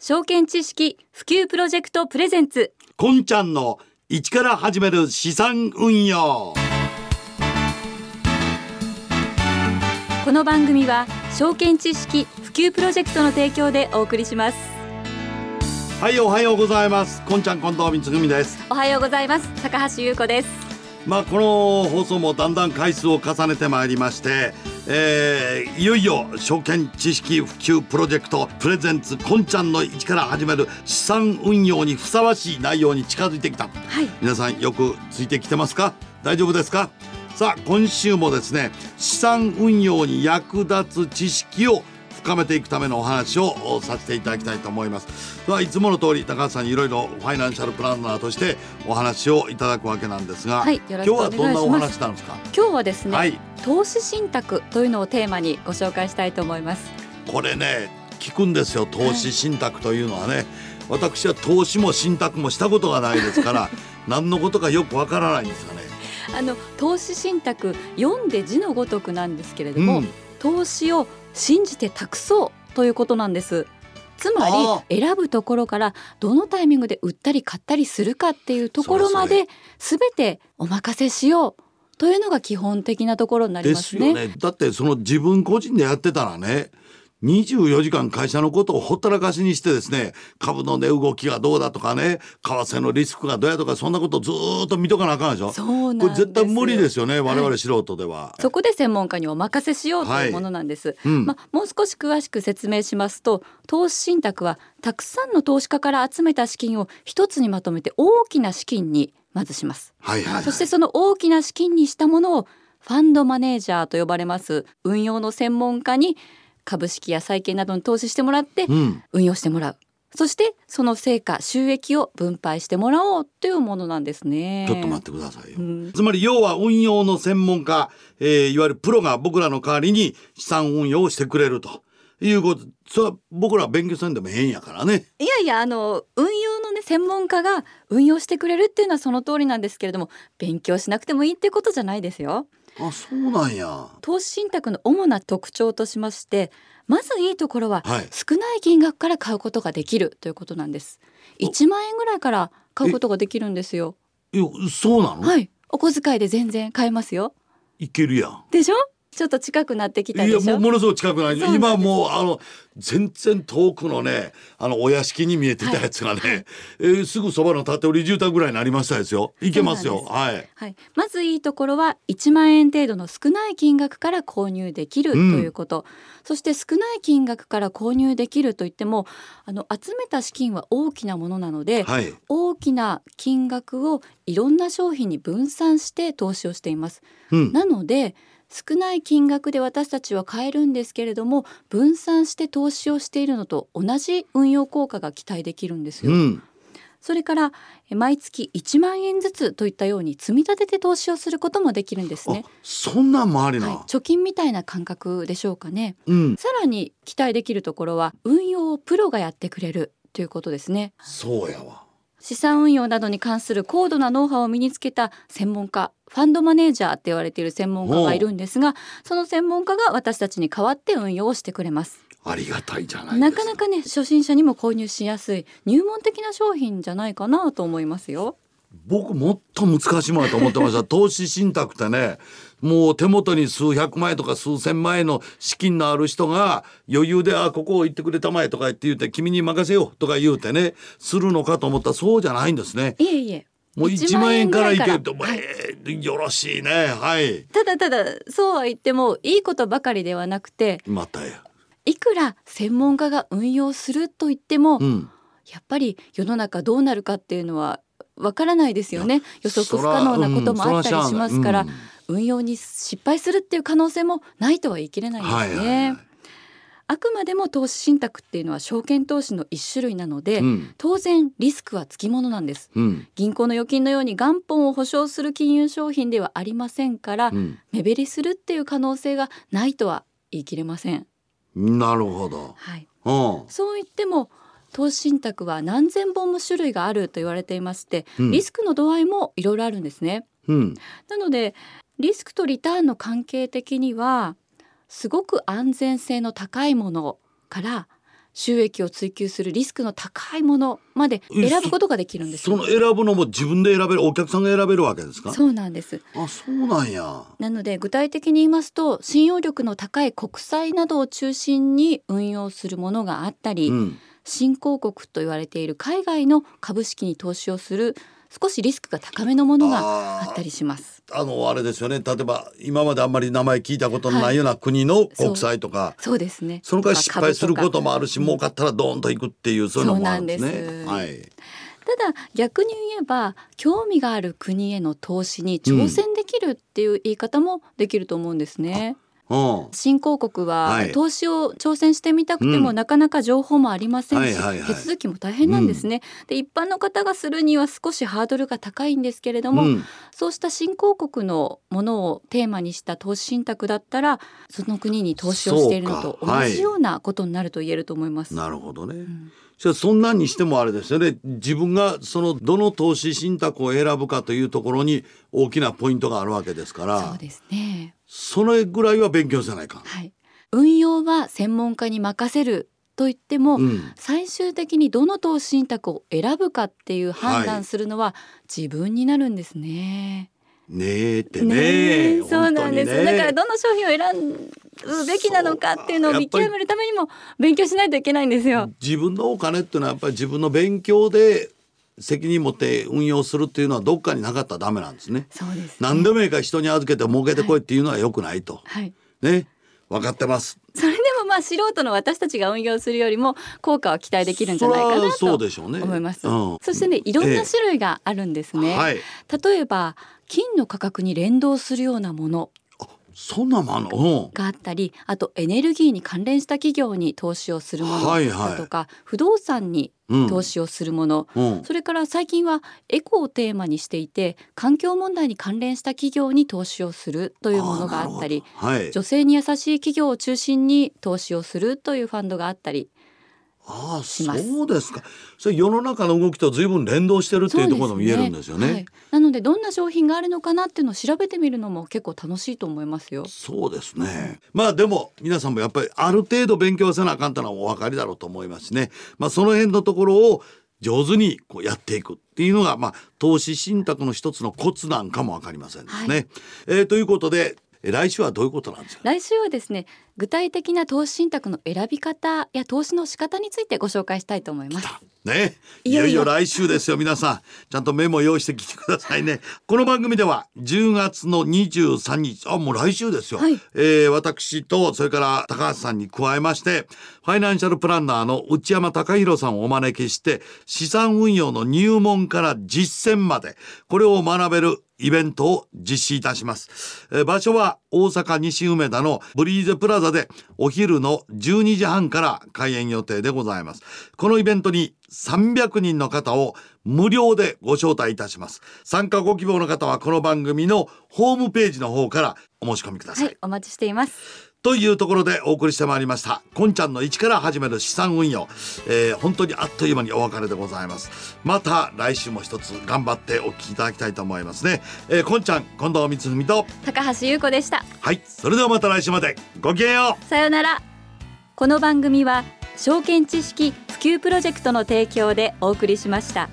証券知識普及プロジェクトプレゼンツ。こんちゃんの一から始める資産運用。この番組は証券知識普及プロジェクトの提供でお送りします。はいおはようございます。こんちゃん近藤光文です。おはようございます。高橋優子ですまあこの放送もだんだん回数を重ねてまいりまして、えーいよいよ証券知識普及プロジェクトプレゼンツこんちゃんの一から始める資産運用にふさわしい内容に近づいてきた。はい。皆さんよくついてきてますか？大丈夫ですか？さあ今週もですね資産運用に役立つ知識を深めていくためのお話をさせていただきたいと思います。ではいつもの通り高橋さんにいろいろファイナンシャルプランナーとしてお話をいただくわけなんですが、はい今日はどんなお話なんですか？今日はですね、はい。投資信託というのをテーマにご紹介したいと思います。これね聞くんですよ投資信託というのはね、私は投資も信託もしたことがないですから 何のことかよくわからないんですよね。あの投資信託読んで字のごとくなんですけれども、うん。投資を信じて託そうということなんです。つまあり選ぶところからどのタイミングで売ったり買ったりするかっていうところまで全てお任せしようというのが基本的なところになりでますね。すよね。だってその自分個人でやってたらね24時間会社のことをほったらかしにしてですね株の値動きがどうだとかね為替のリスクがどうやとかそんなことずーっと見とかなあかんでしょ？そうなんですこれ絶対無理ですよね我々はい素人では。そこで専門家にお任せしようというものなんです。うんまあ、もう少し詳しく説明しますと投資信託はたくさんの投資家から集めた資金を一つにまとめて大きな資金にまずします。はいはいはいそしてその大きな資金にしたものをファンドマネージャーと呼ばれます運用の専門家に株式や債券などに投資してもらってうん運用してもらう。そしてその成果収益を分配してもらおうというものなんですね。ちょっと待ってくださいよ。うんつまり要は運用の専門家、えーいわゆるプロが僕らの代わりに資産運用をしてくれるということそれは僕ら勉強せんでも変やからね。いやいやあの運用のね専門家が運用してくれるっていうのはその通りなんですけれども勉強しなくてもいいってことじゃないですよ。あそうなんや。投資信託の主な特徴としましてまずいいところははい少ない金額から買うことができるということなんです。1万円ぐらいから買うことができるんですよ。いやそうなの、はいお小遣いで全然買えますよ。いけるやん。でしょ？ちょっと近くなってきたいでしょ？やもうものすごく近くない今もうあの全然遠くのねあのお屋敷に見えてたやつがね、えーすぐそばの建て売り住宅ぐらいになりましたですよ。いけますよ。はい。はい、まずいいところは1万円程度の少ない金額から購入できるとうんいうこと、そして少ない金額から購入できるといってもあの集めた資金は大きなものなので、はい。大きな金額をいろんな商品に分散して投資をしています。うん。なので少ない金額で私たちは買えるんですけれども分散して投資をしているのと同じ運用効果が期待できるんですよ。うんそれからえ毎月1万円ずつといったように積み立てて投資をすることもできるんですねあ。そんなんもありな、はい、貯金みたいな感覚でしょうかね。うんさらに期待できるところは運用をプロがやってくれるということですね。そうやわ資産運用などに関する高度なノウハウを身につけた専門家ファンドマネージャーって言われている専門家がいるんですがその専門家が私たちに代わって運用をしてくれます。ありがたいじゃないですか。なかなかね初心者にも購入しやすい入門的な商品じゃないかなと思いますよ。僕もっと難しいものだと思ってました。投資信託ってねもう手元に数百万円とか数千万円の資金のある人が余裕で「あここ行ってくれたまえ」とか言って言って「君に任せよう」とか言うてねするのかと思ったらそうじゃないんですね。いえいえもう1万円からいけると、ぐらいよろしいね。はい。ただただそうは言ってもいいことばかりではなくてまたや。いくら専門家が運用すると言っても、うん。やっぱり世の中どうなるかっていうのはわからないですよね。予測不可能なこともあったりしますから、うん。そ運用に失敗するっていう可能性もないとは言い切れないですね、はいはいはいあくまでも投資信託っていうのは証券投資の一種類なので、うん。当然リスクはつきものなんです。うん。銀行の預金のように元本を保証する金融商品ではありませんから、うん。目減りするっていう可能性がないとは言い切れません。なるほど。はい。うん。そう言っても投資信託は何千本も種類があると言われていまして、うん。リスクの度合いもいろいろあるんですね。うん。なのでリスクとリターンの関係的にはすごく安全性の高いものから収益を追求するリスクの高いものまで選ぶことができるんです。その選ぶのも自分で選べるお客さんが選べるわけですか？そうなんです。あそうなんや。なので具体的に言いますと信用力の高い国債などを中心に運用するものがあったり、うん。新興国と言われている海外の株式に投資をする少しリスクが高めのものがあったりします。あのあれですよね。例えば今まであんまり名前聞いたことのないような国の国債とか、そうですね。その代わり失敗することもあるし儲かったらドーンといくっていうそういうのもあるんですね。す。はい、ただ逆に言えば興味がある国への投資に挑戦できるっていう言い方もできると思うんですね。うん新興国ははい。投資を挑戦してみたくても、うん。なかなか情報もありませんし、はいはいはい。手続きも大変なんですね、で一般の方がするには少しハードルが高いんですけれども、うん。そうした新興国のものをテーマにした投資信託だったらその国に投資をしているのと同じようなことになると言えると思います。なるほどね。ん。じゃあそんなんにしてもあれですよね。自分がそのどの投資信託を選ぶかというところに大きなポイントがあるわけですから。そうですねそれぐらいは勉強せないかん。はい、運用は専門家に任せると言っても、うん最終的にどの投資信託を選ぶかっていう判断するのは自分になるんですね。ねえってねねえそうなんです、ねだからどの商品を選ぶべきなのかっていうのを見極めるためにも勉強しないといけないんですよ。自分のお金っていうのはやっぱり自分の勉強で責任持って運用するっていうのはどっかになかったらダメなんですね。そうです、ね。何でもいいから人に預けて儲けてこいっていうのは良くないと。はい。ね分かってます。それでもまあ素人の私たちが運用するよりも効果は期待できるんじゃないかなとそうでしょうね。思います。うんそしてねいろんな種類があるんですね。はい。例えば金の価格に連動するようなものそんなもんあんの？うん。があったりあとエネルギーに関連した企業に投資をするものはいはいだとか、不動産にうん投資をするもの、うん。それから最近はエコをテーマにしていて環境問題に関連した企業に投資をするというものがあったりはい。女性に優しい企業を中心に投資をするというファンドがあったりああそうですか。それ世の中の動きと随分連動してるっていうところも言えるんですよね。はい、なのでどんな商品があるのかなっていうのを調べてみるのも結構楽しいと思いますよ。そうですね。まあでも皆さんもやっぱりある程度勉強せなあかんというのはお分かりだろうと思いますしね。まあその辺のところを上手にこうやっていくっていうのがまあ投資信託の一つのコツなんかも分かりませんですね。はいえーということでえ来週はどういうことなんですか？来週はですね具体的な投資信託の選び方や投資の仕方についてご紹介したいと思います。ね、いいよいよよいよ。来週ですよ皆さん。ちゃんとメモ用意してきてくださいね。この番組では10月の23日あもう来週ですよ、はい。えー私とそれから高橋さんに加えましてファイナンシャルプランナーの内山隆弘さんをお招きして資産運用の入門から実践までこれを学べるイベントを実施いたします。場所は大阪西梅田のブリーゼプラザでお昼の12時半から開演予定でございます。このイベントに300人の方を無料でご招待いたします。参加ご希望の方はこの番組のホームページの方からお申し込みください。はい、お待ちしています。というところでお送りしてまいりました。こんちゃんの一から始める資産運用。えー本当にあっという間にお別れでございます。また来週も一つ頑張ってお聞きいただきたいと思いますね。えー、こんちゃん、近藤光文と。高橋優子でした。はい。それではまた来週まで。ごきげんよう。さようなら。この番組は証券知識普及プロジェクトの提供でお送りしました。